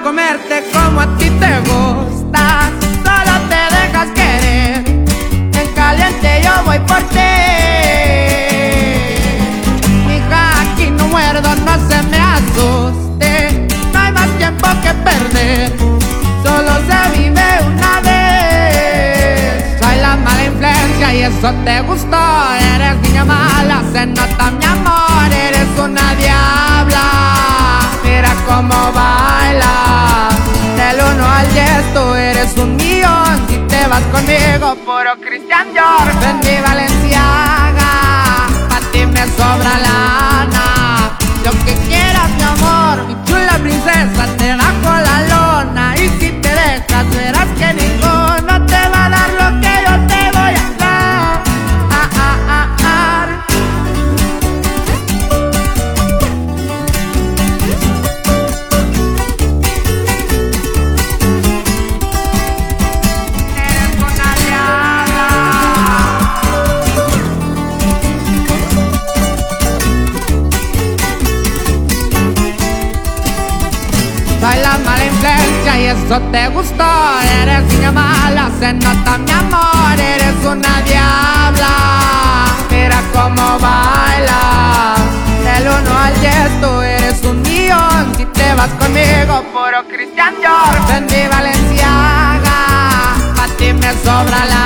comerte como a ti te gusta. Solo te dejas querer. En caliente yo voy por ti. Mija, aquí no muerdo, no se me asuste. No hay más tiempo que perder. Solo se vive una vez. Soy la mala influencia y eso te gustó. Eres niña mala, se nota mi amor. Eres una diabla. Mira cómo va. Eres un millón. Si te vas conmigo, puro Christian Dior. Ven mi mala y eso te gustó. Eres niña mala, se nota mi amor Eres una diabla. Mira cómo baila Del uno al 10 tú eres un millón. Si te vas conmigo, puro Christian Dior. Ven mi Valenciaga Pa' ti me sobra lana